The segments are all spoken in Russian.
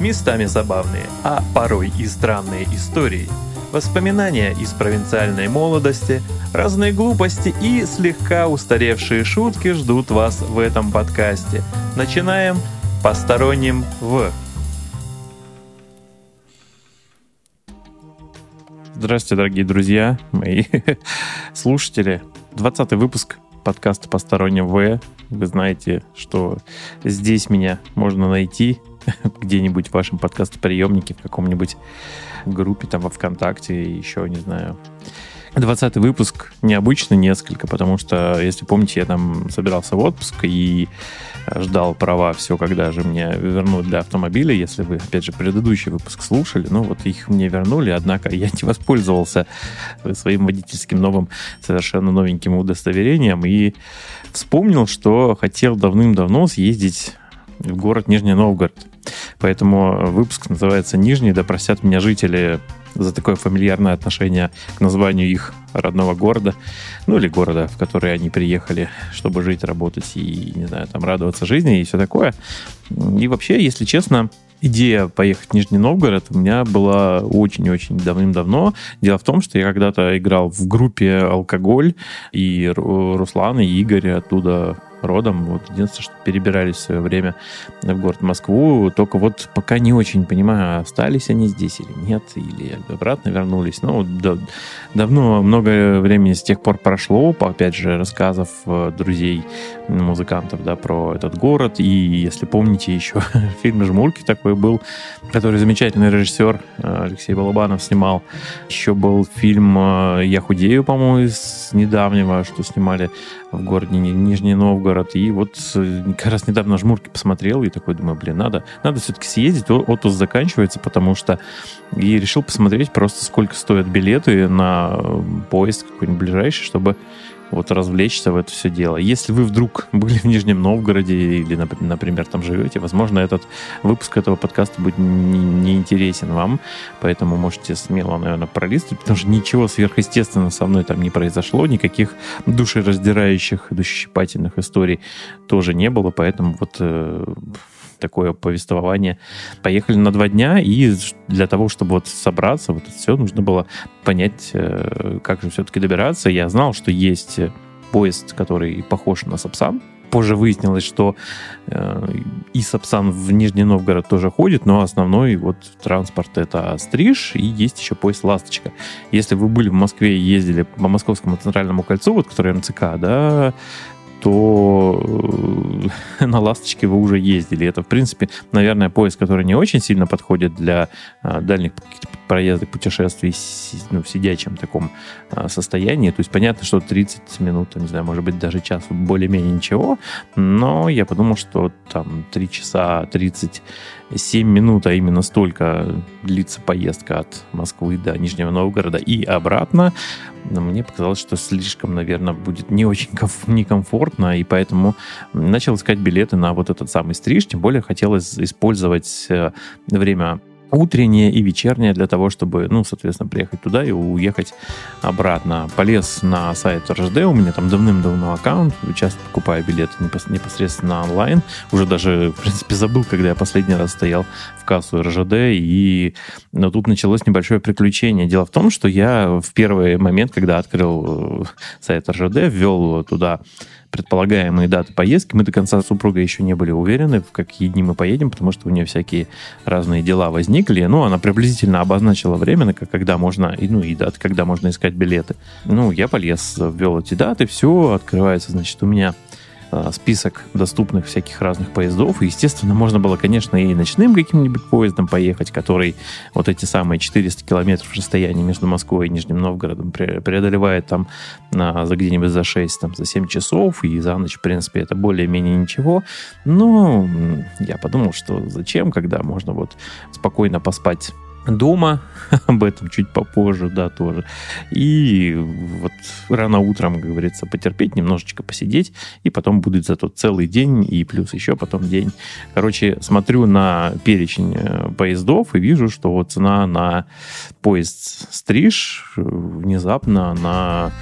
местами забавные, а порой и странные истории, воспоминания из провинциальной молодости, разные глупости и слегка устаревшие шутки ждут вас в этом подкасте. Начинаем посторонним в... Здравствуйте, дорогие друзья, мои слушатели. 20 выпуск подкаста «Посторонним В». Вы знаете, что здесь меня можно найти где-нибудь в вашем подкастоприемнике, в каком-нибудь группе, там, во ВКонтакте, еще, не знаю, 20 выпуск необычно несколько, потому что, если помните, я там собирался в отпуск и ждал права все, когда же мне вернут для автомобиля. Если вы, опять же, предыдущий выпуск слушали, ну вот их мне вернули, однако я не воспользовался своим водительским новым, совершенно новеньким удостоверением и вспомнил, что хотел давным-давно съездить в город Нижний Новгород. Поэтому выпуск называется «Нижний», да простят меня жители за такое фамильярное отношение к названию их родного города, ну или города, в который они приехали, чтобы жить, работать и, не знаю, там радоваться жизни и все такое. И вообще, если честно, идея поехать в Нижний Новгород у меня была очень-очень давным-давно. Дело в том, что я когда-то играл в группе «Алкоголь», и Руслан и Игорь оттуда родом. Вот единственное, что перебирались в свое время в город Москву. Только вот пока не очень понимаю, остались они здесь или нет, или обратно вернулись. Ну, да, давно, много времени с тех пор прошло, опять же, рассказов э, друзей музыкантов, да, про этот город. И если помните, еще фильм «Жмурки» такой был, который замечательный режиссер э, Алексей Балабанов снимал. Еще был фильм э, «Я худею», по-моему, из недавнего, что снимали в городе Нижний Новгород. И вот как раз недавно «Жмурки» посмотрел и такой думаю, блин, надо, надо все-таки съездить, отпуск заканчивается, потому что... И решил посмотреть просто, сколько стоят билеты на поезд какой-нибудь ближайший, чтобы вот развлечься в это все дело. Если вы вдруг были в Нижнем Новгороде или, например, там живете, возможно, этот выпуск этого подкаста будет неинтересен не вам, поэтому можете смело, наверное, пролистывать, потому что ничего сверхъестественного со мной там не произошло, никаких душераздирающих, душещипательных историй тоже не было, поэтому вот э, такое повествование. Поехали на два дня, и для того, чтобы вот собраться, вот это все, нужно было понять, э, как же все-таки добираться. Я знал, что есть поезд, который похож на Сапсан. Позже выяснилось, что э, и Сапсан в Нижний Новгород тоже ходит, но основной вот транспорт это Стриж, и есть еще поезд Ласточка. Если вы были в Москве и ездили по Московскому центральному кольцу, вот который МЦК, да, то э, на «Ласточке» вы уже ездили. Это, в принципе, наверное, поезд, который не очень сильно подходит для а, дальних проездок, путешествий ну, в сидячем таком а, состоянии. То есть понятно, что 30 минут, не знаю, может быть, даже час более-менее ничего, но я подумал, что там 3 часа 37 минут, а именно столько длится поездка от Москвы до Нижнего Новгорода и обратно, но мне показалось, что слишком, наверное, будет не очень комф- некомфортно, и поэтому начал искать билеты на вот этот самый стриж, тем более хотелось использовать э, время утреннее и вечернее для того, чтобы, ну, соответственно, приехать туда и уехать обратно. Полез на сайт РЖД, у меня там давным-давно аккаунт, часто покупаю билеты непосредственно онлайн. Уже даже, в принципе, забыл, когда я последний раз стоял в кассу РЖД, и но тут началось небольшое приключение. Дело в том, что я в первый момент, когда открыл э, сайт РЖД, ввел туда предполагаемые даты поездки. Мы до конца супруга еще не были уверены, в какие дни мы поедем, потому что у нее всякие разные дела возникли. Ну, она приблизительно обозначила время, когда можно, ну, и даты, когда можно искать билеты. Ну, я полез, ввел эти даты, все, открывается, значит, у меня список доступных всяких разных поездов. И, естественно, можно было, конечно, и ночным каким-нибудь поездом поехать, который вот эти самые 400 километров расстояния между Москвой и Нижним Новгородом преодолевает там на, за где-нибудь за 6, там, за 7 часов, и за ночь, в принципе, это более-менее ничего. Но я подумал, что зачем, когда можно вот спокойно поспать дома, об этом чуть попозже, да, тоже. И вот рано утром, как говорится, потерпеть, немножечко посидеть, и потом будет зато целый день, и плюс еще потом день. Короче, смотрю на перечень э, поездов и вижу, что цена на поезд Стриж внезапно на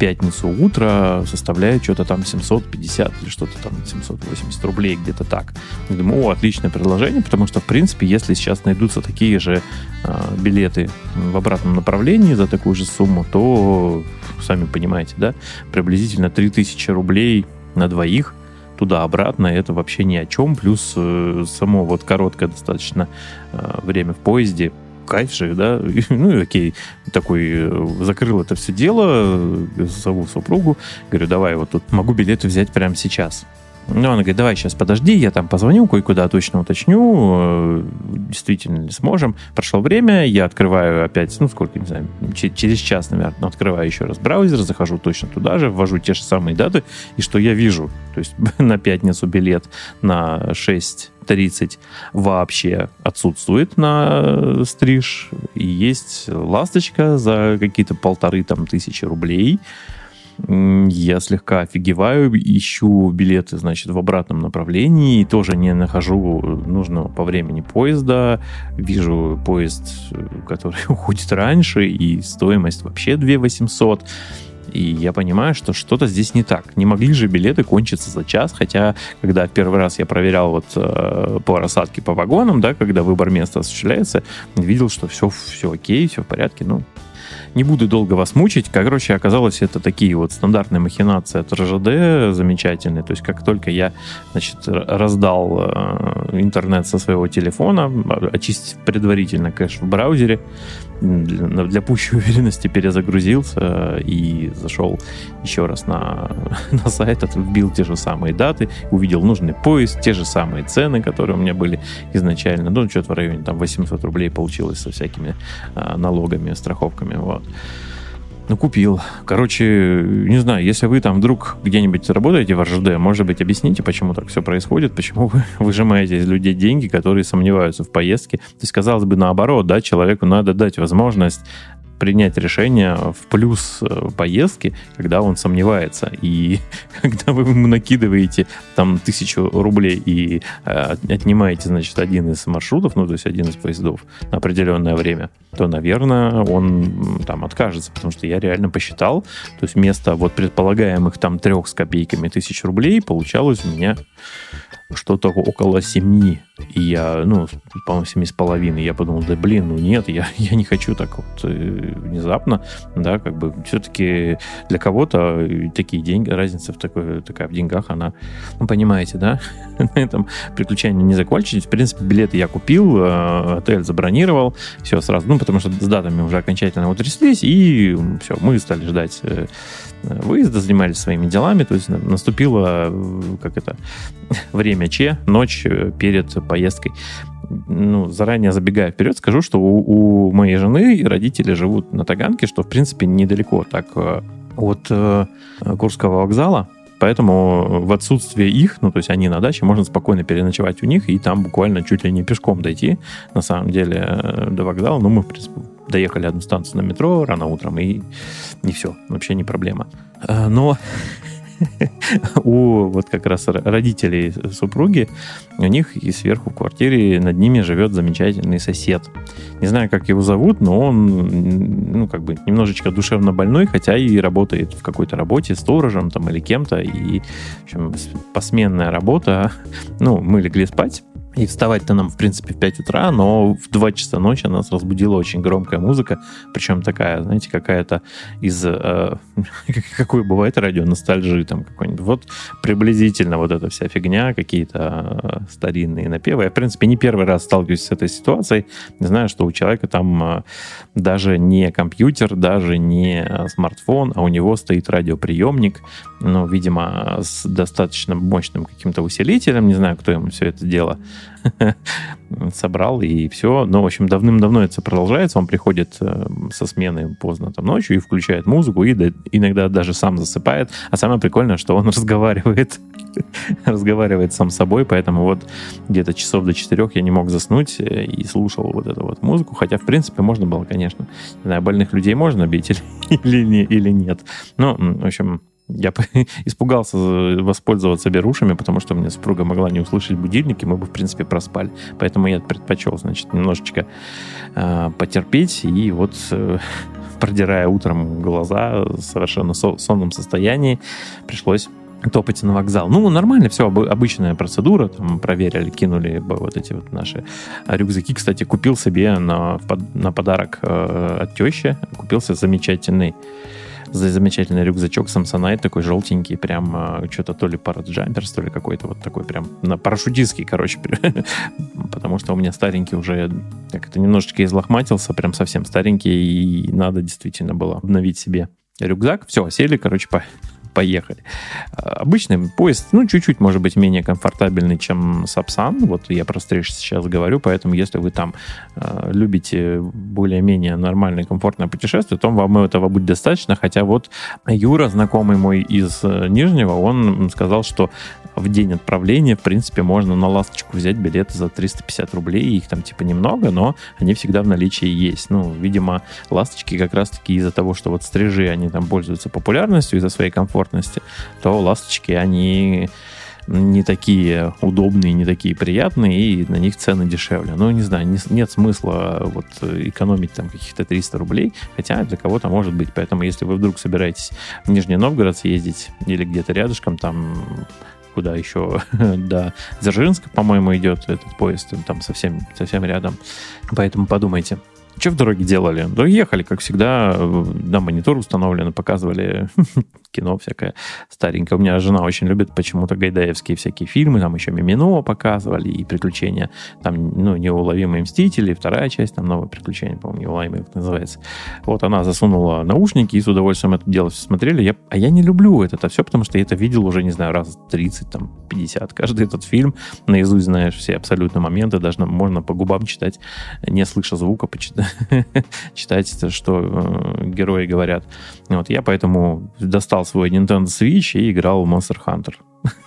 пятницу утро составляет что-то там 750 или что-то там 780 рублей, где-то так. Я думаю, о, отличное предложение, потому что, в принципе, если сейчас найдутся такие же э, билеты в обратном направлении за такую же сумму, то, сами понимаете, да, приблизительно 3000 рублей на двоих туда-обратно, это вообще ни о чем. Плюс э, само вот короткое достаточно э, время в поезде, кайф же, да, ну и окей, такой э, закрыл это все дело, зову супругу, говорю, давай вот тут могу билеты взять прямо сейчас. Ну, она говорит, давай сейчас подожди, я там позвоню, кое-куда точно уточню, э, действительно ли сможем. Прошло время, я открываю опять, ну, сколько, не знаю, через час, наверное, открываю еще раз браузер, захожу точно туда же, ввожу те же самые даты, и что я вижу? То есть на пятницу билет на 6.30 вообще отсутствует на стриж, и есть ласточка за какие-то полторы там тысячи рублей, я слегка офигеваю, ищу билеты, значит, в обратном направлении, и тоже не нахожу нужного по времени поезда. Вижу поезд, который уходит раньше, и стоимость вообще 2 800. И я понимаю, что что-то здесь не так. Не могли же билеты кончиться за час, хотя, когда первый раз я проверял вот э, по рассадке по вагонам, да, когда выбор места осуществляется, видел, что все, все окей, все в порядке, ну, не буду долго вас мучить. Короче, оказалось, это такие вот стандартные махинации от РЖД замечательные. То есть, как только я, значит, раздал э, интернет со своего телефона, очистив предварительно кэш в браузере, для, для пущей уверенности перезагрузился и зашел еще раз на, на сайт, вбил те же самые даты, увидел нужный поезд, те же самые цены, которые у меня были изначально. Ну, что-то в районе там 800 рублей получилось со всякими а, налогами, страховками. Вот. Ну, купил. Короче, не знаю, если вы там вдруг где-нибудь работаете в РЖД, может быть, объясните, почему так все происходит, почему вы выжимаете из людей деньги, которые сомневаются в поездке. То есть, казалось бы, наоборот, да, человеку надо дать возможность принять решение в плюс э, поездки, когда он сомневается. И когда вы ему накидываете там тысячу рублей и э, отнимаете, значит, один из маршрутов, ну, то есть один из поездов на определенное время, то, наверное, он там откажется, потому что я реально посчитал, то есть вместо вот предполагаемых там трех с копейками тысяч рублей получалось у меня что-то около семи и я, ну, по-моему, семи с половиной. Я подумал, да блин, ну нет, я, я не хочу так вот э, внезапно, да, как бы все-таки для кого-то такие деньги, разница в такой, такая в деньгах, она, ну, понимаете, да, на этом приключения не закончились. В принципе, билеты я купил, э, отель забронировал, все сразу, ну, потому что с датами уже окончательно утряслись, и все, мы стали ждать э, выезда, занимались своими делами, то есть наступило, как это, время Че, ночь перед поездкой. Ну, заранее забегая вперед, скажу, что у, у моей жены родители живут на Таганке, что, в принципе, недалеко так э, от э, Курского вокзала. Поэтому в отсутствие их, ну, то есть они на даче, можно спокойно переночевать у них и там буквально чуть ли не пешком дойти, на самом деле, э, до вокзала. Ну, мы, в принципе, доехали одну станцию на метро рано утром, и, и все, вообще не проблема. Э, но у вот как раз родителей супруги, у них и сверху в квартире над ними живет замечательный сосед. Не знаю, как его зовут, но он, ну, как бы немножечко душевно больной, хотя и работает в какой-то работе сторожем там или кем-то, и, в общем, посменная работа. Ну, мы легли спать, и вставать-то нам, в принципе, в 5 утра, но в 2 часа ночи нас разбудила очень громкая музыка, причем такая, знаете, какая-то из... Э, какой бывает радио, ностальжи там какой-нибудь. Вот приблизительно вот эта вся фигня, какие-то э, старинные напевы. Я, в принципе, не первый раз сталкиваюсь с этой ситуацией. Знаю, что у человека там э, даже не компьютер, даже не э, смартфон, а у него стоит радиоприемник, ну, видимо, с достаточно мощным каким-то усилителем. Не знаю, кто ему все это дело собрал, и все. Но, в общем, давным-давно это продолжается. Он приходит э, со смены поздно там ночью и включает музыку, и иногда даже сам засыпает. А самое прикольное, что он разговаривает разговаривает сам с собой, поэтому вот где-то часов до четырех я не мог заснуть э, и слушал вот эту вот музыку, хотя, в принципе, можно было, конечно. Не знаю, больных людей можно бить или, или, или нет. Ну, в общем, я испугался воспользоваться берушами, потому что мне супруга могла не услышать будильник, и мы бы, в принципе, проспали. Поэтому я предпочел, значит, немножечко э, потерпеть, и вот э, продирая утром глаза, совершенно сонном состоянии, пришлось топать на вокзал. Ну, нормально, все, обычная процедура. Там проверили, кинули вот эти вот наши рюкзаки. Кстати, купил себе на, на подарок э, от тещи, купился замечательный замечательный рюкзачок Samsonite, такой желтенький, прям э, что-то то ли параджамперс, то ли какой-то вот такой прям на парашютистский, короче, потому что у меня старенький уже как это немножечко излохматился, прям совсем старенький, и надо действительно было обновить себе рюкзак. Все, сели, короче, по, поехали. Обычный поезд, ну, чуть-чуть, может быть, менее комфортабельный, чем Сапсан. Вот я про стриж сейчас говорю, поэтому если вы там э, любите более-менее нормальное, комфортное путешествие, то вам этого будет достаточно. Хотя вот Юра, знакомый мой из э, Нижнего, он сказал, что в день отправления, в принципе, можно на ласточку взять билеты за 350 рублей. Их там типа немного, но они всегда в наличии есть. Ну, видимо, ласточки как раз-таки из-за того, что вот стрижи, они там пользуются популярностью из-за своей комфортности, то ласточки, они не такие удобные, не такие приятные, и на них цены дешевле. Ну, не знаю, не, нет смысла вот экономить там каких-то 300 рублей, хотя для кого-то может быть. Поэтому, если вы вдруг собираетесь в Нижний Новгород съездить или где-то рядышком, там куда еще до Дзержинска, по-моему, идет этот поезд, там совсем, совсем рядом. Поэтому подумайте. Что в дороге делали? Да ехали, как всегда, на монитор установлен, показывали кино всякое старенькое. У меня жена очень любит почему-то гайдаевские всякие фильмы, там еще Мимино показывали, и приключения, там, ну, неуловимые мстители, вторая часть, там, новое приключение, по-моему, неуловимые называется. Вот она засунула наушники и с удовольствием это дело все смотрели. Я, а я не люблю это, это все, потому что я это видел уже, не знаю, раз 30, там, 50. Каждый этот фильм наизусть знаешь все абсолютно моменты, даже можно по губам читать, не слыша звука, почитать, читать, что э, герои говорят. Вот я поэтому достал свой Nintendo Switch и играл в Monster Hunter.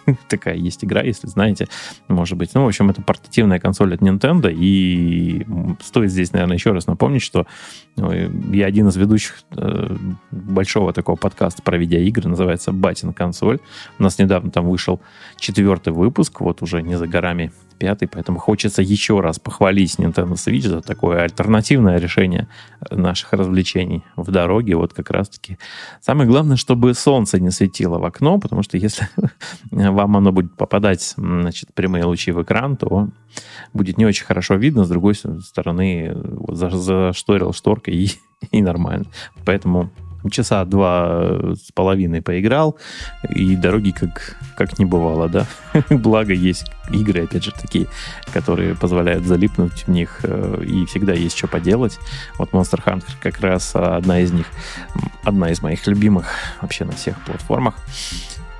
Такая есть игра, если знаете, может быть. Ну, в общем, это портативная консоль от Nintendo, и стоит здесь, наверное, еще раз напомнить, что ну, я один из ведущих э, большого такого подкаста про видеоигры, называется «Батин консоль». У нас недавно там вышел четвертый выпуск, вот уже не за горами пятый, поэтому хочется еще раз похвалить Nintendo Switch за такое альтернативное решение наших развлечений в дороге. Вот как раз-таки самое главное, чтобы солнце не светило в окно, потому что если вам оно будет попадать, значит, прямые лучи в экран, то будет не очень хорошо видно. С другой стороны, вот зашторил шторкой и, и нормально. Поэтому часа два с половиной поиграл, и дороги как, как не бывало, да. Благо есть игры, опять же, такие, которые позволяют залипнуть в них, э, и всегда есть что поделать. Вот Monster Hunter как раз одна из них, одна из моих любимых вообще на всех платформах.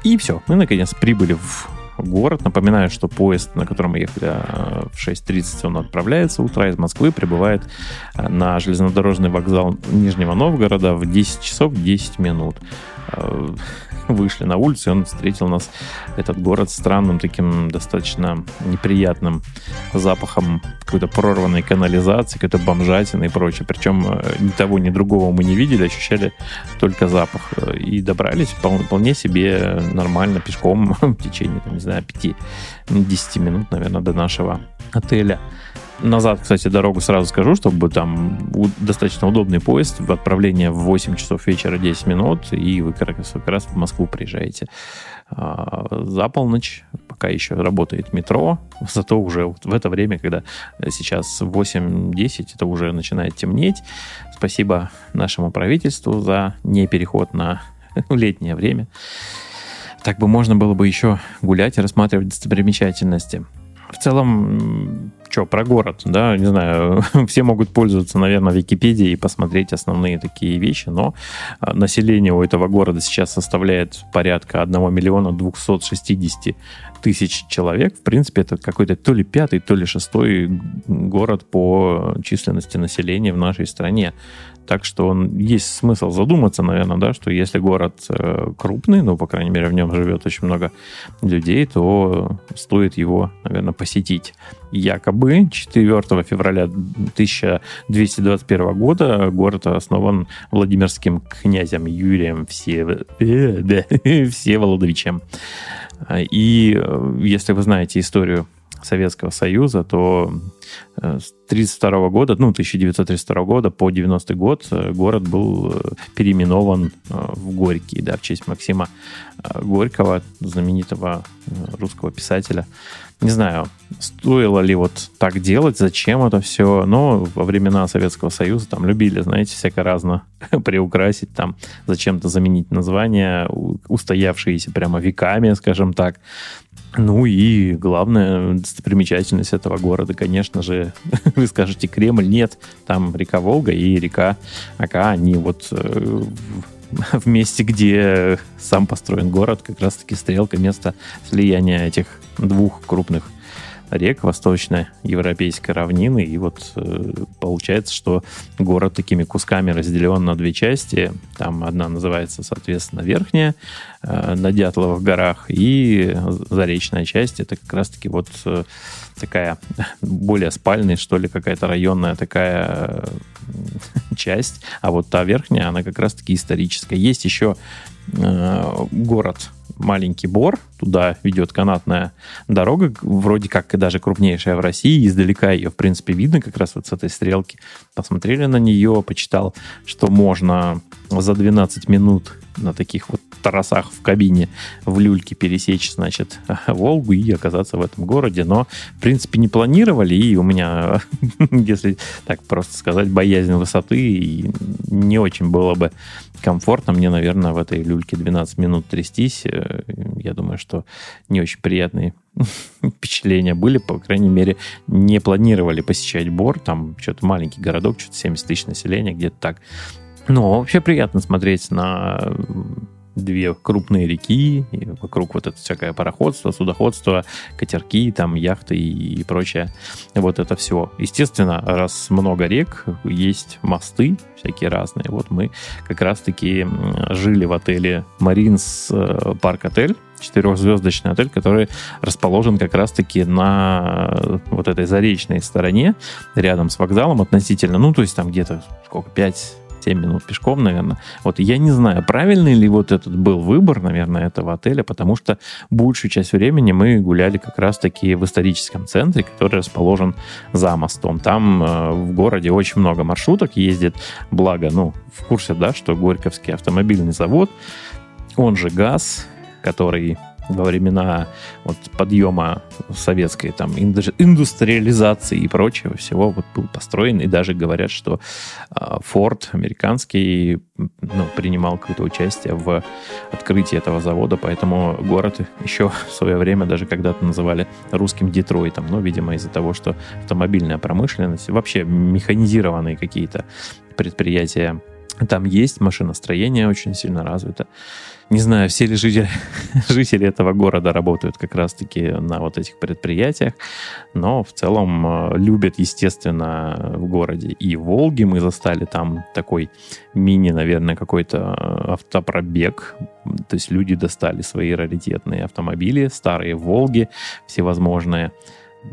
И все, мы наконец прибыли в город. Напоминаю, что поезд, на котором мы ехали э, в 6.30, он отправляется утра из Москвы, прибывает э, на железнодорожный вокзал Нижнего Новгорода в 10 часов 10 минут. Э, вышли на улицу, и он встретил нас, этот город, странным таким достаточно неприятным запахом какой-то прорванной канализации, какой-то бомжатины и прочее. Причем э, ни того, ни другого мы не видели, ощущали только запах. И добрались вполне себе нормально пешком в течение, не знаю, 5-10 минут, наверное, до нашего отеля. Назад, кстати, дорогу сразу скажу, чтобы там достаточно удобный поезд, в отправление в 8 часов вечера 10 минут, и вы как раз, как раз в Москву приезжаете а, за полночь, пока еще работает метро, зато уже вот в это время, когда сейчас 8-10, это уже начинает темнеть. Спасибо нашему правительству за не переход на летнее время. Так бы можно было бы еще гулять и рассматривать достопримечательности. В целом, что, про город, да, не знаю, все могут пользоваться, наверное, Википедией и посмотреть основные такие вещи, но а, население у этого города сейчас составляет порядка 1 миллиона 260 тысяч человек. В принципе, это какой-то то ли пятый, то ли шестой город по численности населения в нашей стране. Так что он, есть смысл задуматься, наверное, да, что если город э, крупный, ну, по крайней мере, в нем живет очень много людей, то стоит его, наверное, посетить. Якобы 4 февраля 1221 года город основан Владимирским князем Юрием Все... Всеволодовичем. И э, если вы знаете историю Советского Союза, то э, с 1932 года, ну, 1932 года по 90 год э, город был переименован в Горький, да, в честь Максима Горького, знаменитого русского писателя. Не знаю, стоило ли вот так делать, зачем это все, но во времена Советского Союза там любили, знаете, всяко разно приукрасить, там зачем-то заменить название, устоявшиеся прямо веками, скажем так. Ну и главная достопримечательность этого города, конечно же, вы скажете Кремль, нет, там река Волга и река Ака, они вот э, в месте, где сам построен город, как раз-таки стрелка, место слияния этих двух крупных рек восточноевропейской равнины. И вот э, получается, что город такими кусками разделен на две части. Там одна называется, соответственно, Верхняя, э, на Дятловых горах, и Заречная часть. Это как раз-таки вот э, такая более спальная, что ли, какая-то районная такая часть. А вот та верхняя, она как раз-таки историческая. Есть еще город маленький Бор, туда ведет канатная дорога, вроде как и даже крупнейшая в России, издалека ее, в принципе, видно как раз вот с этой стрелки. Посмотрели на нее, почитал, что можно за 12 минут на таких вот торосах в кабине в люльке пересечь, значит, Волгу и оказаться в этом городе. Но, в принципе, не планировали, и у меня, если так просто сказать, боязнь высоты, и не очень было бы комфортно мне, наверное, в этой люльке 12 минут трястись. Э, я думаю, что не очень приятные впечатления были, по крайней мере, не планировали посещать Бор, там что-то маленький городок, что-то 70 тысяч населения, где-то так. Но вообще приятно смотреть на две крупные реки, и вокруг вот это всякое пароходство, судоходство, катерки, там яхты и прочее. Вот это все. Естественно, раз много рек, есть мосты всякие разные. Вот мы как раз-таки жили в отеле Маринс э, Парк Отель, четырехзвездочный отель, который расположен как раз-таки на вот этой заречной стороне, рядом с вокзалом относительно, ну, то есть там где-то сколько, 5 7 минут пешком, наверное. Вот я не знаю, правильный ли вот этот был выбор, наверное, этого отеля, потому что большую часть времени мы гуляли как раз-таки в историческом центре, который расположен за мостом. Там э, в городе очень много маршруток ездит, благо, ну, в курсе, да, что Горьковский автомобильный завод, он же ГАЗ, который во времена вот, подъема советской там, индустриализации и прочего всего вот, был построен. И даже говорят, что Форд э, американский ну, принимал какое-то участие в открытии этого завода, поэтому город еще в свое время даже когда-то называли русским Детройтом. Ну, видимо, из-за того, что автомобильная промышленность, вообще механизированные какие-то предприятия там есть, машиностроение очень сильно развито. Не знаю, все ли жители, жители этого города работают как раз-таки на вот этих предприятиях, но в целом э, любят, естественно, в городе. И Волги мы застали там такой мини, наверное, какой-то э, автопробег. То есть люди достали свои раритетные автомобили, старые Волги всевозможные,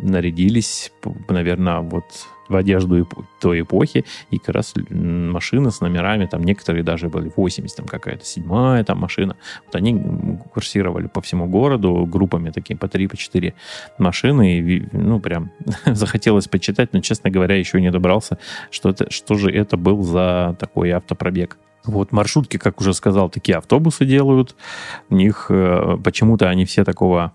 нарядились, наверное, вот в одежду той эпохи, и как раз машины с номерами, там некоторые даже были 80, там какая-то седьмая там машина. Вот они курсировали по всему городу группами такие по 3, по 4 машины, и, ну, прям захотелось почитать, но, честно говоря, еще не добрался, что, это, что же это был за такой автопробег. Вот маршрутки, как уже сказал, такие автобусы делают. У них э, почему-то они все такого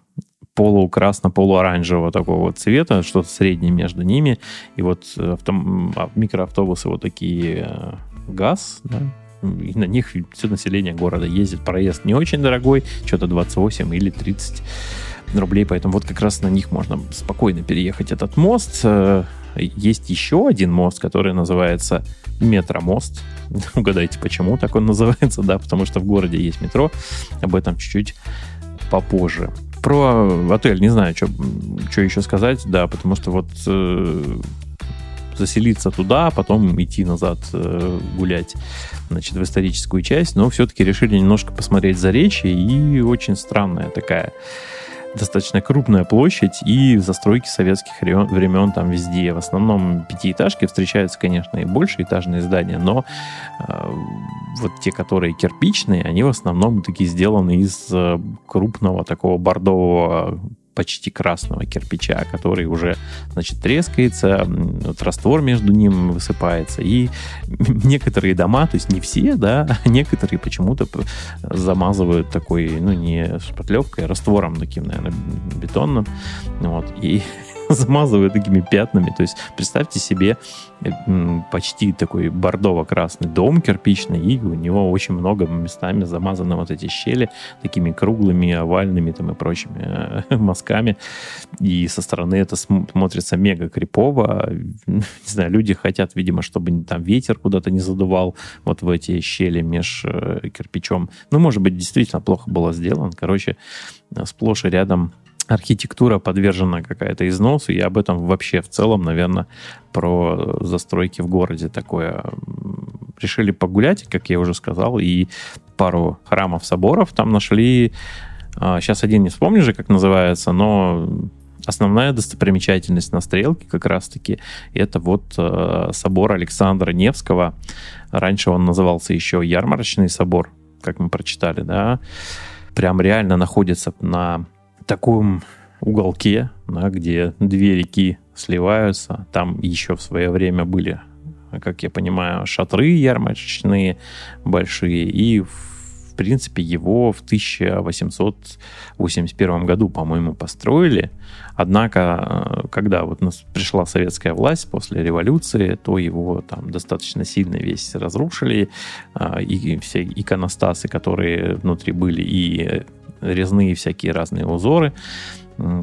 полукрасно-полуоранжевого такого цвета, что-то среднее между ними. И вот э, авто, а, микроавтобусы вот такие э, ГАЗ, да, и на них все население города ездит. Проезд не очень дорогой, что-то 28 или 30 рублей, поэтому вот как раз на них можно спокойно переехать этот мост. Э, есть еще один мост, который называется Метромост. Угадайте, почему так он называется, да, потому что в городе есть метро. Об этом чуть-чуть попозже. Про отель. Не знаю, что еще сказать, да, потому что вот э, заселиться туда, а потом идти назад э, гулять, значит, в историческую часть, но все-таки решили немножко посмотреть за речи, и очень странная такая достаточно крупная площадь и застройки советских времен там везде. В основном пятиэтажки встречаются, конечно, и больше этажные здания, но э, вот те, которые кирпичные, они в основном такие сделаны из э, крупного такого бордового почти красного кирпича, который уже, значит, трескается, вот раствор между ним высыпается, и некоторые дома, то есть не все, да, некоторые почему-то замазывают такой, ну, не шпатлевкой, а раствором таким, наверное, бетонным, вот, и замазывают такими пятнами. То есть представьте себе почти такой бордово-красный дом кирпичный, и у него очень много местами замазаны вот эти щели такими круглыми, овальными там и прочими э, мазками. И со стороны это смотрится мега крипово. Не знаю, люди хотят, видимо, чтобы там ветер куда-то не задувал вот в эти щели меж э, кирпичом. Ну, может быть, действительно плохо было сделано. Короче, сплошь и рядом архитектура подвержена какая-то износу, и об этом вообще в целом, наверное, про застройки в городе такое. Решили погулять, как я уже сказал, и пару храмов, соборов там нашли. Сейчас а, один не вспомню же, как называется, но основная достопримечательность на Стрелке как раз-таки это вот э, собор Александра Невского. Раньше он назывался еще Ярмарочный собор, как мы прочитали, да. Прям реально находится на таком уголке, да, где две реки сливаются. Там еще в свое время были, как я понимаю, шатры ярмарочные большие. И, в принципе, его в 1881 году, по-моему, построили. Однако, э, когда вот пришла советская власть после революции, то его там достаточно сильно весь разрушили. А, и все иконостасы, которые внутри были, и резные всякие разные узоры,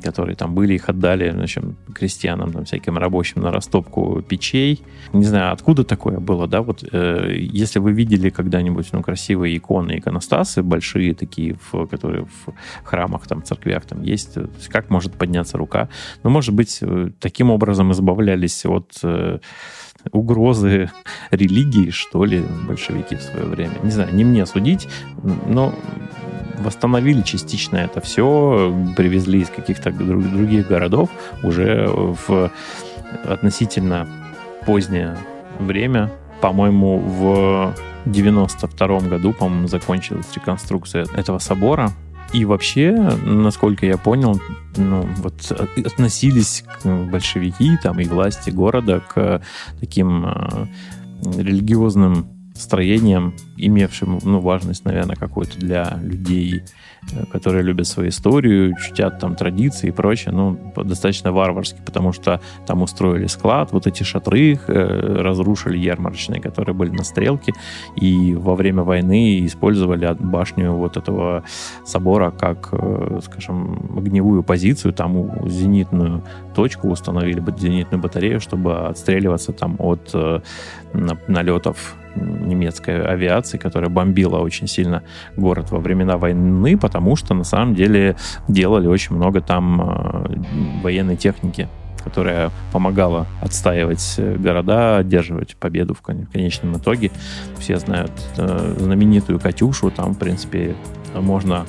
которые там были, их отдали значит, крестьянам, там, всяким рабочим на растопку печей. Не знаю, откуда такое было, да, вот э, если вы видели когда-нибудь, ну, красивые иконы, иконостасы, большие такие, в, которые в храмах, там, церквях там есть, как может подняться рука? Ну, может быть, э, таким образом избавлялись от э, угрозы религии, что ли, большевики в свое время. Не знаю, не мне судить, но восстановили частично это все, привезли из каких-то других городов уже в относительно позднее время. По-моему, в 92 году, по-моему, закончилась реконструкция этого собора. И вообще, насколько я понял, ну, вот относились большевики там и власти города к таким э, религиозным строением, имевшим ну, важность, наверное, какую-то для людей, э, которые любят свою историю, чтят там традиции и прочее, ну, достаточно варварски, потому что там устроили склад, вот эти шатры э, разрушили ярмарочные, которые были на стрелке, и во время войны использовали башню вот этого собора как, э, скажем, огневую позицию, там зенитную точку установили, зенитную батарею, чтобы отстреливаться там от э, налетов немецкой авиации, которая бомбила очень сильно город во времена войны, потому что на самом деле делали очень много там э, военной техники которая помогала отстаивать города, одерживать победу в конечном итоге. Все знают э, знаменитую «Катюшу», там, в принципе, можно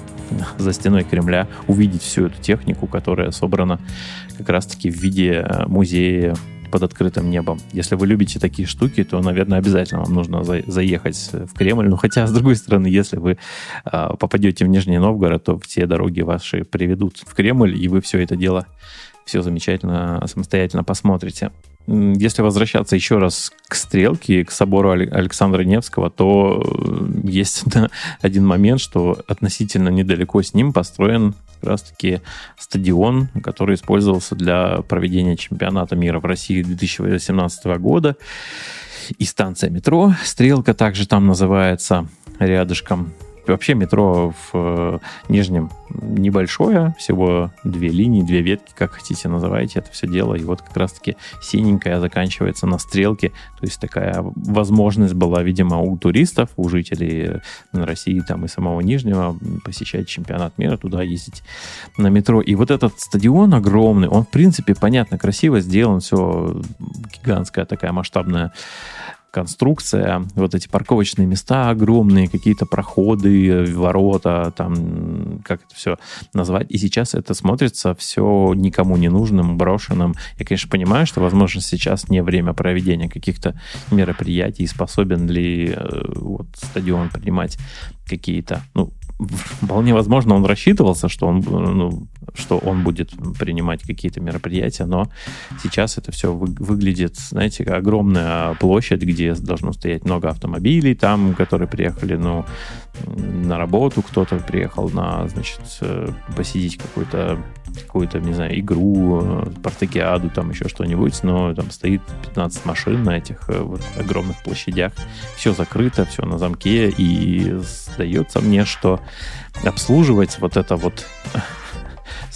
за стеной Кремля увидеть всю эту технику, которая собрана как раз-таки в виде э, музея под открытым небом. Если вы любите такие штуки, то, наверное, обязательно вам нужно за, заехать в Кремль. Ну, хотя, с другой стороны, если вы э, попадете в Нижний Новгород, то все дороги ваши приведут в Кремль, и вы все это дело все замечательно самостоятельно посмотрите. Если возвращаться еще раз к стрелке, к собору Александра Невского, то э, есть один момент, что относительно недалеко с ним построен как раз-таки стадион, который использовался для проведения чемпионата мира в России 2018 года. И станция метро «Стрелка» также там называется рядышком. Вообще метро в э, Нижнем небольшое, всего две линии, две ветки, как хотите называйте это все дело. И вот как раз-таки синенькая заканчивается на стрелке. То есть такая возможность была, видимо, у туристов, у жителей России там и самого Нижнего посещать чемпионат мира, туда ездить на метро. И вот этот стадион огромный, он в принципе, понятно, красиво сделан, все гигантская такая масштабная конструкция, вот эти парковочные места огромные, какие-то проходы, ворота, там, как это все назвать. И сейчас это смотрится все никому не нужным, брошенным. Я, конечно, понимаю, что, возможно, сейчас не время проведения каких-то мероприятий, способен ли э, вот, стадион принимать какие-то, ну, вполне возможно, он рассчитывался, что он, ну, что он будет принимать какие-то мероприятия, но сейчас это все вы, выглядит, знаете, огромная площадь, где должно стоять много автомобилей там, которые приехали, ну, на работу, кто-то приехал на, значит, э, посидеть какую-то какую-то, не знаю, игру, э, спартакиаду, там еще что-нибудь, но там стоит 15 машин на этих э, вот огромных площадях, все закрыто, все на замке, и сдается мне, что обслуживать вот это вот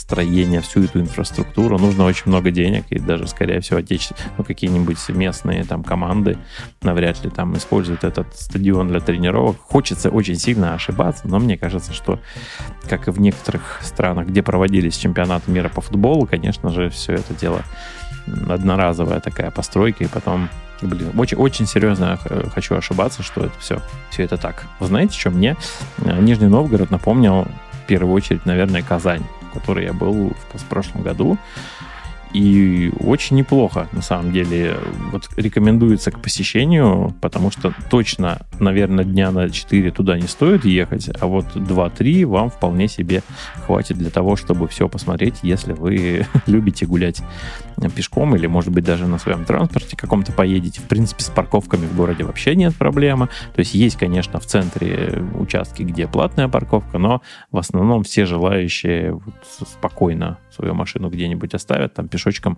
строение, всю эту инфраструктуру, нужно очень много денег, и даже, скорее всего, отечественные, ну, какие-нибудь местные там команды навряд ли там используют этот стадион для тренировок. Хочется очень сильно ошибаться, но мне кажется, что, как и в некоторых странах, где проводились чемпионаты мира по футболу, конечно же, все это дело одноразовая такая постройка, и потом Блин, очень, очень серьезно хочу ошибаться, что это все, все это так. Вы знаете, что мне э, Нижний Новгород напомнил в первую очередь, наверное, Казань которой я был в прошлом году. И очень неплохо, на самом деле. Вот рекомендуется к посещению, потому что точно, наверное, дня на 4 туда не стоит ехать, а вот 2-3 вам вполне себе хватит для того, чтобы все посмотреть, если вы любите гулять пешком или, может быть, даже на своем транспорте каком-то поедете. В принципе, с парковками в городе вообще нет проблемы. То есть есть, конечно, в центре участки, где платная парковка, но в основном все желающие вот спокойно свою машину где-нибудь оставят, там пешочком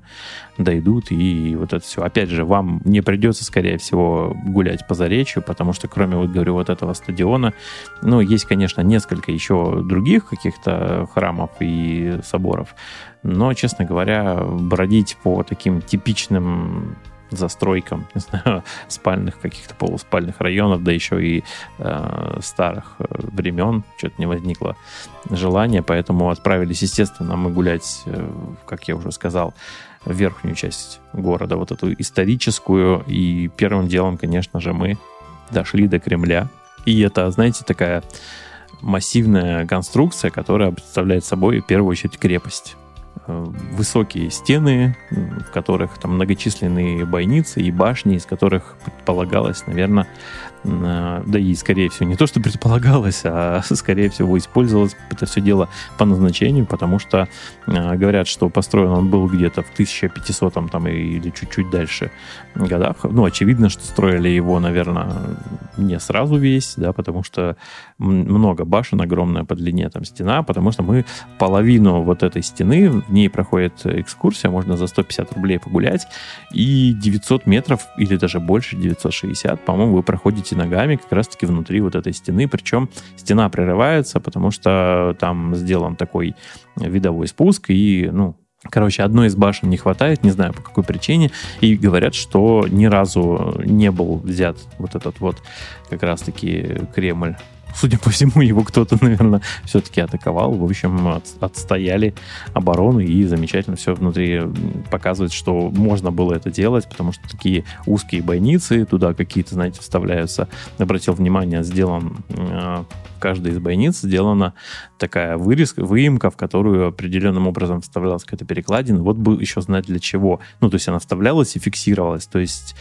дойдут, и вот это все. Опять же, вам не придется, скорее всего, гулять по Заречью, потому что кроме, вот говорю, вот этого стадиона, ну, есть, конечно, несколько еще других каких-то храмов и соборов, но, честно говоря, бродить по таким типичным застройкам, не знаю, спальных каких-то полуспальных районов, да еще и э, старых э, времен, что-то не возникло желания, поэтому отправились, естественно, мы гулять, э, как я уже сказал, в верхнюю часть города, вот эту историческую, и первым делом, конечно же, мы дошли до Кремля, и это, знаете, такая массивная конструкция, которая представляет собой в первую очередь крепость. Э, высокие стены, в которых там многочисленные бойницы и башни, из которых предполагалось, наверное, да и, скорее всего, не то, что предполагалось, а, скорее всего, использовалось это все дело по назначению, потому что а, говорят, что построен он был где-то в 1500 там, или чуть-чуть дальше годах. Ну, очевидно, что строили его, наверное, не сразу весь, да, потому что много башен, огромная по длине там стена, потому что мы половину вот этой стены, в ней проходит экскурсия, можно за 150 рублей погулять, и 900 метров, или даже больше, 960, по-моему, вы проходите идти ногами как раз-таки внутри вот этой стены. Причем стена прерывается, потому что там сделан такой видовой спуск, и, ну, Короче, одной из башен не хватает, не знаю по какой причине, и говорят, что ни разу не был взят вот этот вот как раз-таки Кремль Судя по всему, его кто-то, наверное, все-таки атаковал. В общем, от, отстояли оборону и замечательно все внутри показывает, что можно было это делать, потому что такие узкие бойницы, туда какие-то, знаете, вставляются. Обратил внимание, сделан э, каждой из бойниц сделана такая вырезка, выемка, в которую определенным образом вставлялась какая-то перекладина. Вот бы еще знать для чего. Ну, то есть она вставлялась и фиксировалась. То есть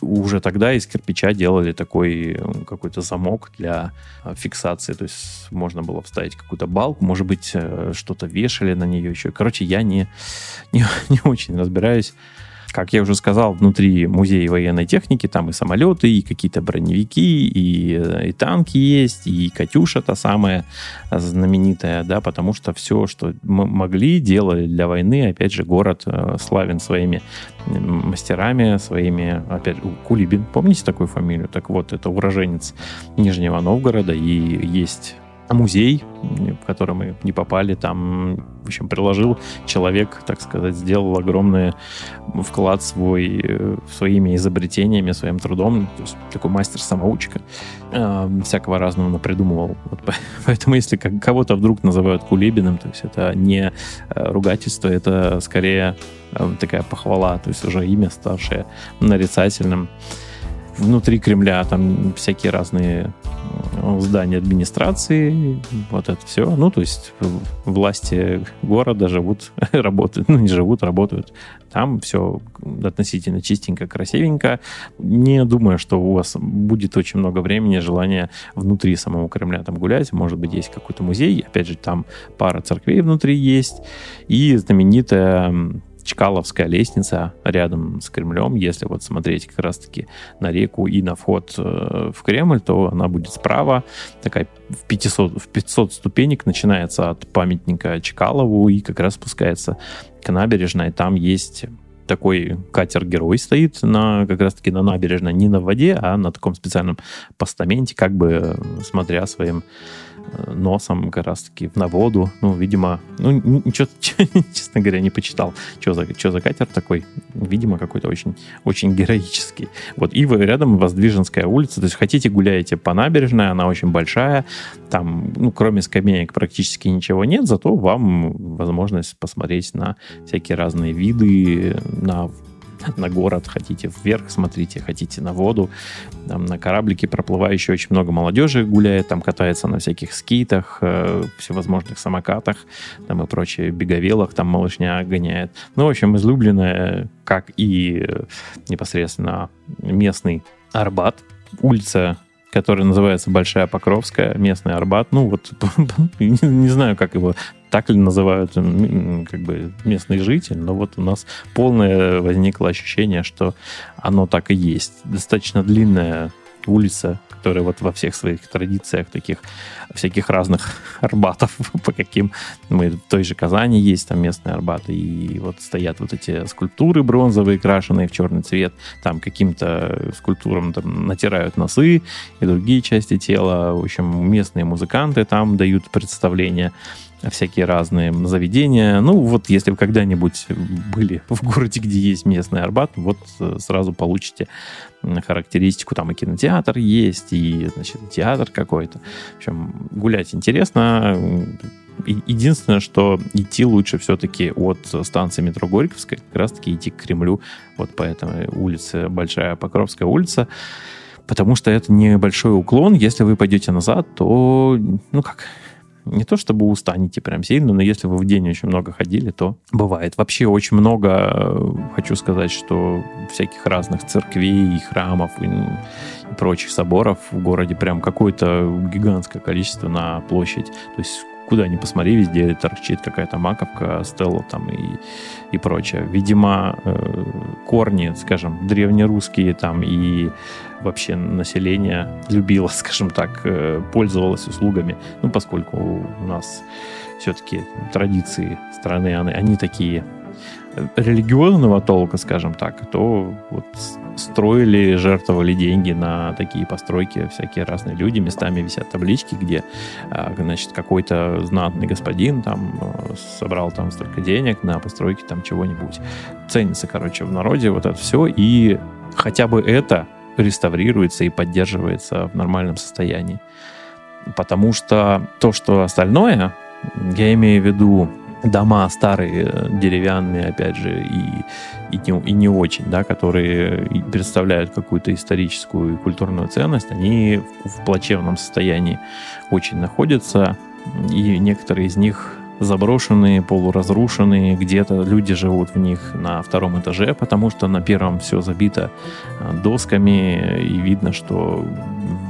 уже тогда из кирпича делали такой э, какой-то замок для э, фиксации. То есть можно было вставить какую-то балку, может быть, э, что-то вешали на нее еще. Короче, я не, не, не очень разбираюсь как я уже сказал, внутри музея военной техники там и самолеты, и какие-то броневики, и, и танки есть, и «Катюша» та самая знаменитая, да, потому что все, что мы могли, делали для войны. Опять же, город э, славен своими мастерами, своими, опять, Кулибин, помните такую фамилию? Так вот, это уроженец Нижнего Новгорода, и есть музей, в который мы не попали, там, в общем, приложил человек, так сказать, сделал огромный вклад свой, э, своими изобретениями, своим трудом, то есть такой мастер-самоучка, э, всякого разного придумывал. Вот поэтому, если кого-то вдруг называют Кулибиным, то есть это не э, ругательство, это скорее такая похвала, то есть уже имя старшее нарицательным. Внутри Кремля там всякие разные здания администрации, вот это все. Ну, то есть власти города живут, работают, ну, не живут, работают. Там все относительно чистенько, красивенько. Не думаю, что у вас будет очень много времени, желания внутри самого Кремля там гулять. Может быть, есть какой-то музей. Опять же, там пара церквей внутри есть. И знаменитая Чкаловская лестница рядом с Кремлем. Если вот смотреть как раз-таки на реку и на вход э, в Кремль, то она будет справа. Такая в 500, в 500 ступенек начинается от памятника Чкалову и как раз спускается к набережной. Там есть такой катер-герой стоит на, как раз-таки на набережной, не на воде, а на таком специальном постаменте, как бы смотря своим носом как раз-таки на воду. Ну, видимо, ну, ничего, честно говоря, не почитал, что за, что за катер такой. Видимо, какой-то очень, очень героический. Вот, и рядом Воздвиженская улица, то есть хотите гуляете по набережной, она очень большая, там, ну, кроме скамеек практически ничего нет, зато вам возможность посмотреть на всякие разные виды, на на город, хотите вверх смотрите, хотите на воду. Там на кораблике проплывающие очень много молодежи гуляет, там катается на всяких скитах, э, всевозможных самокатах там и прочее, беговелах, там малышня гоняет. Ну, в общем, излюбленная, как и э, непосредственно местный Арбат, улица которая называется Большая Покровская, местный Арбат. Ну, вот не знаю, как его так ли называют как бы местные жители, но вот у нас полное возникло ощущение, что оно так и есть. Достаточно длинная улица, которая вот во всех своих традициях таких всяких разных арбатов, по каким мы в той же Казани есть там местные арбаты, и вот стоят вот эти скульптуры бронзовые, крашеные в черный цвет, там каким-то скульптурам там натирают носы и другие части тела, в общем, местные музыканты там дают представления всякие разные заведения. Ну, вот если вы когда-нибудь были в городе, где есть местный Арбат, вот э, сразу получите характеристику. Там и кинотеатр есть, и, значит, театр какой-то. В общем, гулять интересно. Единственное, что идти лучше все-таки от станции метро Горьковская, как раз-таки идти к Кремлю, вот по этой улице, Большая Покровская улица, потому что это небольшой уклон. Если вы пойдете назад, то, ну как, не то чтобы устанете прям сильно, но если вы в день очень много ходили, то бывает. Вообще очень много, э, хочу сказать, что всяких разных церквей и храмов и, и прочих соборов в городе прям какое-то гигантское количество на площадь. То есть куда ни посмотри, везде торчит какая-то маковка, стелла там и, и прочее. Видимо, э, корни, скажем, древнерусские там и вообще население любило, скажем так, э, пользовалось услугами, ну, поскольку у нас все-таки традиции страны, они, они такие религиозного толка, скажем так, то вот строили, жертвовали деньги на такие постройки всякие разные люди. Местами висят таблички, где, а, значит, какой-то знатный господин там э, собрал там столько денег на постройки там чего-нибудь. Ценится, короче, в народе вот это все. И хотя бы это реставрируется и поддерживается в нормальном состоянии. Потому что то, что остальное, я имею в виду дома старые, деревянные, опять же, и, и, не, и не очень, да, которые представляют какую-то историческую и культурную ценность, они в, плачевном состоянии очень находятся, и некоторые из них заброшенные, полуразрушенные, где-то люди живут в них на втором этаже, потому что на первом все забито э, досками, и видно, что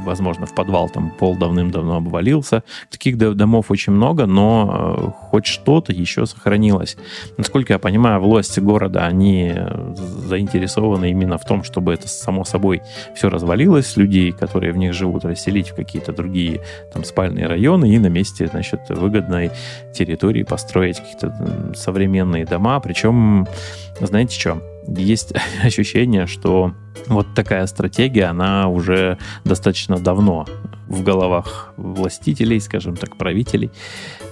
возможно, в подвал там пол давным-давно обвалился. Таких домов очень много, но э, хоть что-то еще сохранилось. Насколько я понимаю, власти города, они э, заинтересованы именно в том, чтобы это само собой все развалилось, людей, которые в них живут, расселить в какие-то другие там спальные районы и на месте, значит, выгодной территории построить какие-то современные дома. Причем, знаете что, есть ощущение, что вот такая стратегия, она уже достаточно давно в головах властителей, скажем так, правителей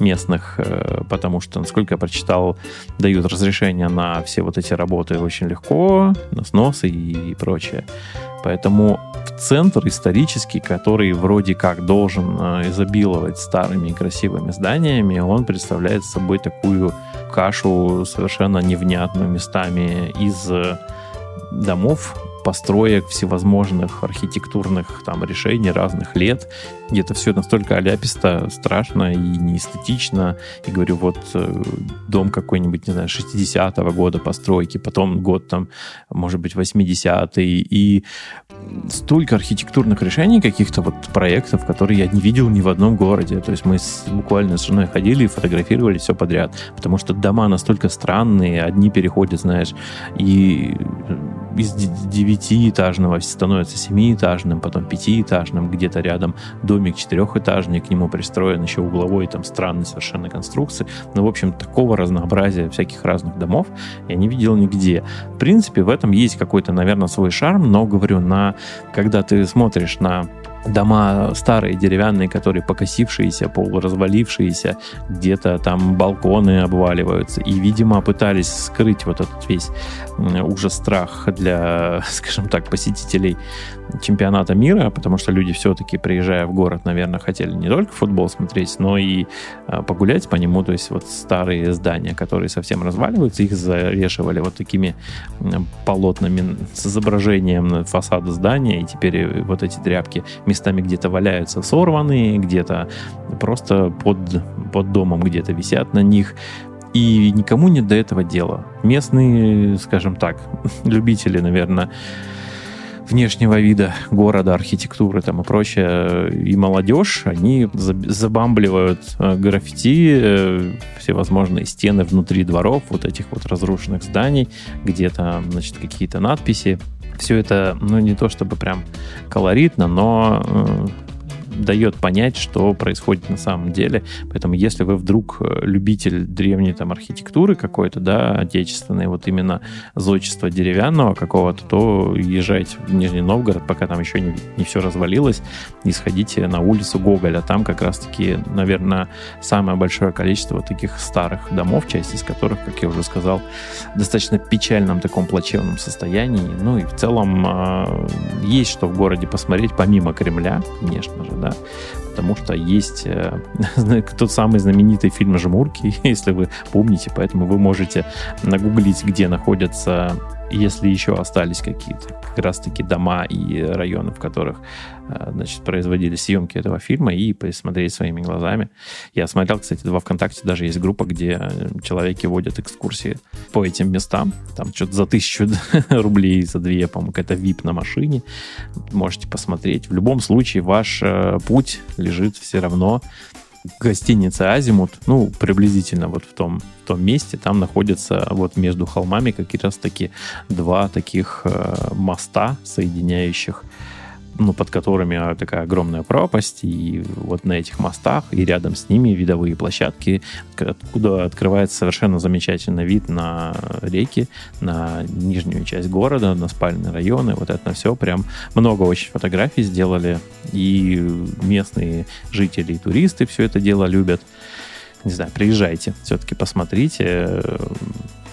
местных, э, потому что, насколько я прочитал, дают разрешение на все вот эти работы очень легко, на сносы и прочее. Поэтому центр исторический, который вроде как должен э, изобиловать старыми красивыми зданиями, он представляет собой такую кашу совершенно невнятную местами из домов построек, всевозможных архитектурных там решений разных лет, где это все настолько аляписто, страшно и неэстетично. И говорю, вот э, дом какой-нибудь, не знаю, 60-го года постройки, потом год там, может быть, 80-й, и столько архитектурных решений, каких-то вот проектов, которые я не видел ни в одном городе. То есть мы с, буквально с женой ходили и фотографировали все подряд, потому что дома настолько странные, одни переходят, знаешь, и из девятиэтажного становится семиэтажным, потом пятиэтажным, где-то рядом домик четырехэтажный, к нему пристроен еще угловой, там странной совершенно конструкции. Ну, в общем, такого разнообразия всяких разных домов я не видел нигде. В принципе, в этом есть какой-то, наверное, свой шарм, но, говорю, на, когда ты смотришь на дома старые, деревянные, которые покосившиеся, полуразвалившиеся, где-то там балконы обваливаются. И, видимо, пытались скрыть вот этот весь ужас, страх для, скажем так, посетителей чемпионата мира, потому что люди все-таки, приезжая в город, наверное, хотели не только футбол смотреть, но и а, погулять по нему. То есть вот старые здания, которые совсем разваливаются, их зарешивали вот такими полотнами с изображением фасада здания, и теперь вот эти тряпки местами где-то валяются сорванные, где-то просто под, под домом где-то висят на них. И никому нет до этого дела. Местные, скажем так, любители, наверное, внешнего вида города, архитектуры там и прочее, и молодежь, они забамбливают э, граффити, э, всевозможные стены внутри дворов, вот этих вот разрушенных зданий, где-то, значит, какие-то надписи. Все это, ну, не то чтобы прям колоритно, но э, дает понять, что происходит на самом деле. Поэтому если вы вдруг э, любитель древней там архитектуры какой-то, да, отечественной, вот именно зодчества деревянного какого-то, то езжайте в Нижний Новгород, пока там еще не, не все развалилось, и сходите на улицу Гоголя. Там как раз-таки, наверное, самое большое количество таких старых домов, часть из которых, как я уже сказал, в достаточно печальном таком плачевном состоянии. Ну и в целом э, есть что в городе посмотреть, помимо Кремля, конечно же, да, да, потому что есть э, тот самый знаменитый фильм «Жмурки», если вы помните, поэтому вы можете нагуглить, где находятся если еще остались какие-то как раз-таки дома и районы, в которых э, значит, производили съемки этого фильма, и посмотреть своими глазами. Я смотрел, кстати, два ВКонтакте даже есть группа, где э, человеки водят экскурсии по этим местам. Там что-то за тысячу рублей, за две, по-моему, какая-то VIP на машине. Можете посмотреть. В любом случае, ваш э, путь лежит все равно гостиница Азимут, ну, приблизительно вот в том, в том месте, там находится вот между холмами как раз таки два таких э, моста, соединяющих ну, под которыми такая огромная пропасть, и вот на этих мостах и рядом с ними видовые площадки, откуда открывается совершенно замечательный вид на реки, на нижнюю часть города, на спальные районы, вот это все, прям много очень фотографий сделали, и местные жители и туристы все это дело любят. Не знаю, приезжайте, все-таки посмотрите,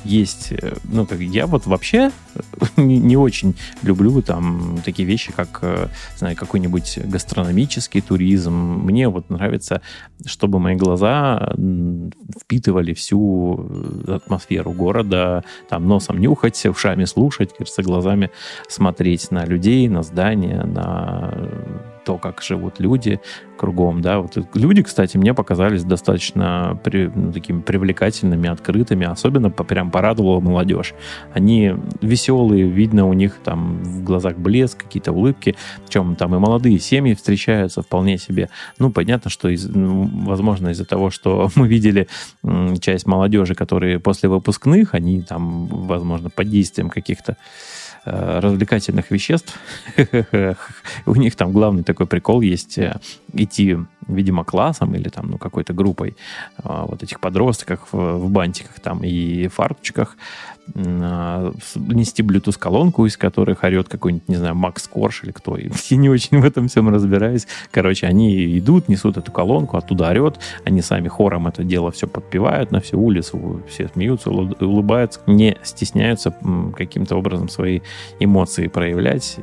есть, э, ну, как я вот вообще не, не очень люблю там такие вещи, как, э, знаю, какой-нибудь гастрономический туризм. Мне вот нравится, чтобы мои глаза впитывали всю э, атмосферу города, там носом нюхать, ушами слушать, кажется, глазами смотреть на людей, на здания, на то, как живут люди кругом, да, вот люди, кстати, мне показались достаточно при, ну, такими привлекательными, открытыми, особенно по, прям порадовала молодежь. Они веселые, видно у них там в глазах блеск, какие-то улыбки, чем там и молодые семьи встречаются вполне себе. Ну, понятно, что, из, ну, возможно, из-за того, что мы видели часть молодежи, которые после выпускных, они там, возможно, под действием каких-то развлекательных веществ. У них там главный такой прикол есть э, идти, видимо, классом или там, ну, какой-то группой э, вот этих подростков в бантиках там и фарточках, нести Bluetooth-колонку, из которых орет какой-нибудь, не знаю, Макс Корж или кто. Я не очень в этом всем разбираюсь. Короче, они идут, несут эту колонку, оттуда орет, они сами хором это дело все подпевают на всю улицу, все смеются, улыбаются, не стесняются каким-то образом свои эмоции проявлять.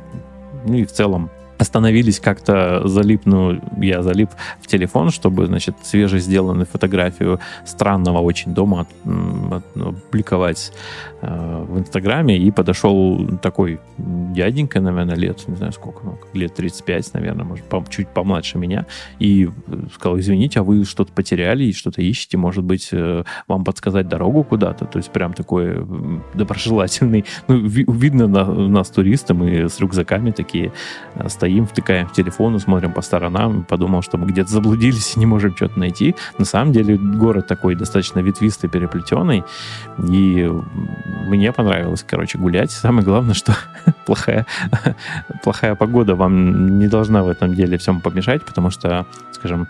Ну и в целом остановились как-то залип, ну, я залип в телефон, чтобы, значит, свежесделанную фотографию странного очень дома опубликовать э, в Инстаграме, и подошел такой дяденька, наверное, лет, не знаю сколько, ну, лет 35, наверное, может, по, чуть помладше меня, и сказал, извините, а вы что-то потеряли и что-то ищете, может быть, э, вам подсказать дорогу куда-то, то есть прям такой доброжелательный, ну, ви, видно на, нас туристы, мы с рюкзаками такие э, стоим, втыкаем в телефон, смотрим по сторонам, подумал, что мы где-то заблудились и не можем что-то найти. На самом деле город такой достаточно ветвистый, переплетенный, и мне понравилось, короче, гулять. Самое главное, что плохая, плохая погода вам не должна в этом деле всем помешать, потому что, скажем,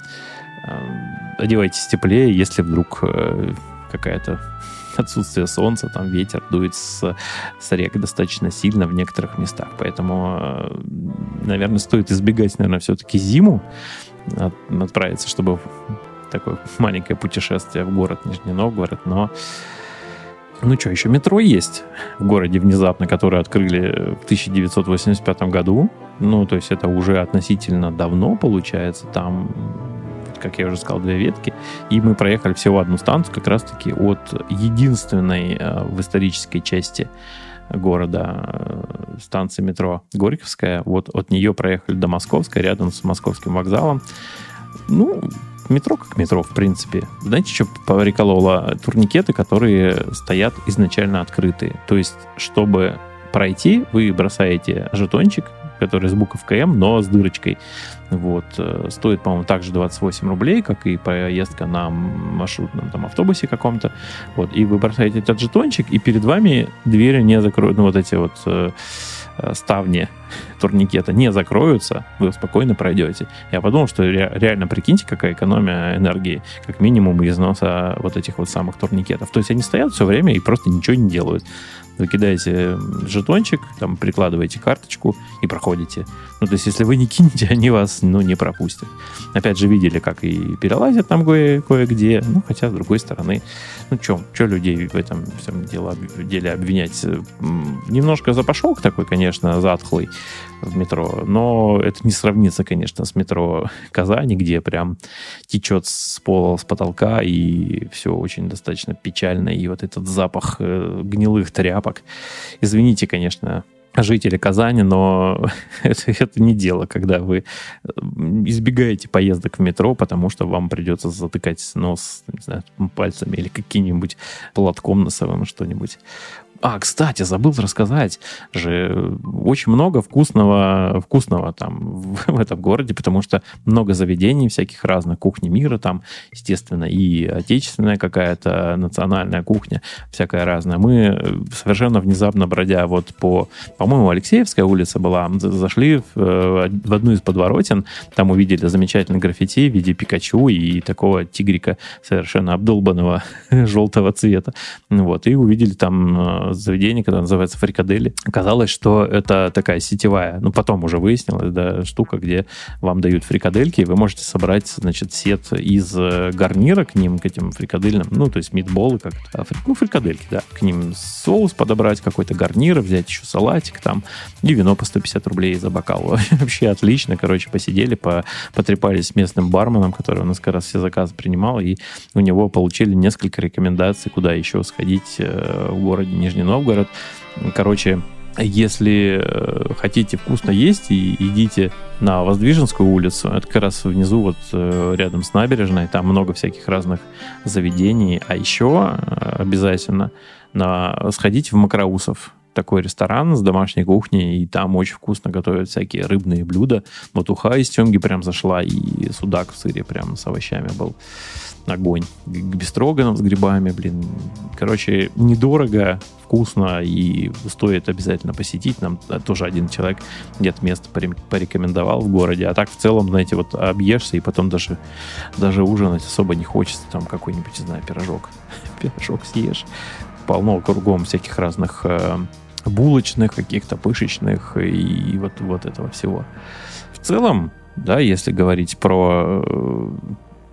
э, одевайтесь теплее, если вдруг э, какая-то отсутствие солнца, там ветер дует с, с рек достаточно сильно в некоторых местах. Поэтому, э, наверное, стоит избегать, наверное, все-таки зиму, от, отправиться, чтобы такое маленькое путешествие в город Нижний Новгород, но ну что, еще метро есть в городе внезапно, которое открыли в 1985 году. Ну, то есть это уже относительно давно получается. Там как я уже сказал, две ветки. И мы проехали всего одну станцию, как раз-таки от единственной э, в исторической части города э, станции метро Горьковская. Вот от нее проехали до Московской, рядом с Московским вокзалом. Ну, метро как метро, в принципе. Знаете, что прикололо? Турникеты, которые стоят изначально открытые. То есть, чтобы пройти, вы бросаете жетончик, который с буковкой М, но с дырочкой. Вот. Э, стоит, по-моему, также 28 рублей, как и поездка на маршрутном там, автобусе каком-то. Вот. И вы бросаете этот жетончик, и перед вами двери не закроют, ну, вот эти вот э, э ставни турникета не закроются, вы спокойно пройдете. Я подумал, что ре- реально прикиньте, какая экономия энергии, как минимум износа вот этих вот самых турникетов. То есть они стоят все время и просто ничего не делают. Вы кидаете жетончик, там прикладываете карточку и проходите. Ну, то есть, если вы не кинете, они вас, ну, не пропустят. Опять же, видели, как и перелазят там кое- кое-где. Ну, хотя, с другой стороны, ну, что, что людей в этом всем дело, деле обвинять? Немножко запашок такой, конечно, затхлый в метро, но это не сравнится, конечно, с метро Казани, где прям течет с пола, с потолка, и все очень достаточно печально, и вот этот запах э, гнилых тряпок. Извините, конечно, жители Казани, но это, это не дело, когда вы избегаете поездок в метро, потому что вам придется затыкать нос не знаю, пальцами или каким-нибудь платком носовым что-нибудь. А, кстати, забыл рассказать же очень много вкусного, вкусного там в, в этом городе, потому что много заведений всяких разных, кухни мира там, естественно, и отечественная какая-то национальная кухня, всякая разная. Мы совершенно внезапно бродя вот по, по-моему, Алексеевская улица была, зашли в, э, в одну из подворотен, там увидели замечательный граффити в виде Пикачу и такого тигрика совершенно обдолбанного желтого цвета. Вот, и увидели там заведение, которое называется Фрикадели. Оказалось, что это такая сетевая, ну, потом уже выяснилось, да, штука, где вам дают фрикадельки, и вы можете собрать, значит, сет из э, гарнира к ним, к этим фрикадельным, ну, то есть митболы как а, ну, фрикадельки, да, к ним соус подобрать, какой-то гарнир, взять еще салатик там, и вино по 150 рублей за бокал. Вообще отлично, короче, посидели, по, потрепались с местным барменом, который у нас как раз все заказы принимал, и у него получили несколько рекомендаций, куда еще сходить э, в городе Нижний Нижний Новгород. Короче, если э, хотите вкусно есть, идите на Воздвиженскую улицу. Это как раз внизу, вот э, рядом с набережной. Там много всяких разных заведений. А еще э, обязательно на, сходите в Макроусов такой ресторан с домашней кухней, и там очень вкусно готовят всякие рыбные блюда. Вот уха из темги прям зашла, и судак в сыре прям с овощами был огонь. Бестроганов с грибами, блин. Короче, недорого, вкусно и стоит обязательно посетить. Нам тоже один человек где-то место порекомендовал в городе. А так в целом, знаете, вот объешься и потом даже, даже ужинать особо не хочется. Там какой-нибудь, не знаю, пирожок. Пирожок съешь. Полно кругом всяких разных э, булочных, каких-то пышечных и вот, вот этого всего. В целом, да, если говорить про э,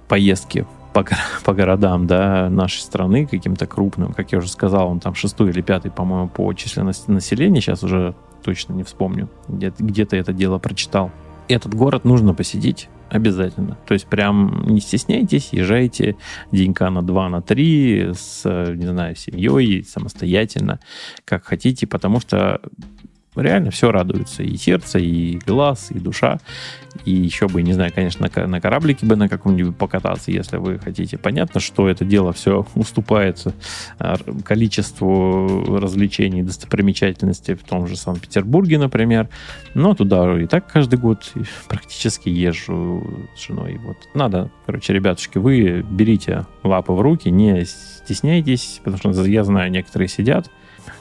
поездки по, по городам да, нашей страны, каким-то крупным. Как я уже сказал, он там шестой или пятый, по-моему, по численности населения. Сейчас уже точно не вспомню. Где-то, где-то это дело прочитал. этот город нужно посетить обязательно. То есть прям не стесняйтесь, езжайте денька на два, на три с, не знаю, семьей, самостоятельно, как хотите, потому что реально все радуется. И сердце, и глаз, и душа. И еще бы, не знаю, конечно, на, на кораблике бы на каком-нибудь покататься, если вы хотите. Понятно, что это дело все уступает а, количеству развлечений, достопримечательностей в том же Санкт-Петербурге, например. Но туда и так каждый год практически езжу с женой. Вот надо, короче, ребятушки, вы берите лапы в руки, не стесняйтесь, потому что я знаю, некоторые сидят,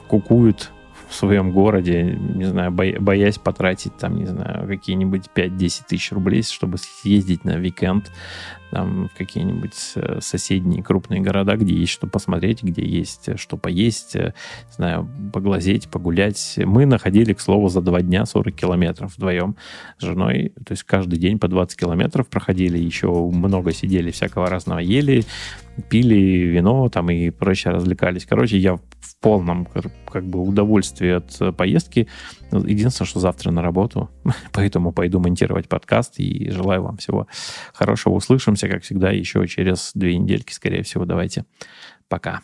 кукуют, в своем городе, не знаю, боясь потратить там, не знаю, какие-нибудь 5-10 тысяч рублей, чтобы съездить на викенд там, в какие-нибудь э, соседние крупные города, где есть что посмотреть, где есть что поесть, э, не знаю, поглазеть, погулять. Мы находили, к слову, за два дня 40 километров вдвоем с женой. То есть каждый день по 20 километров проходили, еще много сидели, всякого разного ели, пили вино там и прочее развлекались. Короче, я в полном как бы удовольствии от э, поездки. Единственное, что завтра на работу, поэтому пойду монтировать подкаст и желаю вам всего хорошего. Услышимся, как всегда, еще через две недельки, скорее всего. Давайте. Пока.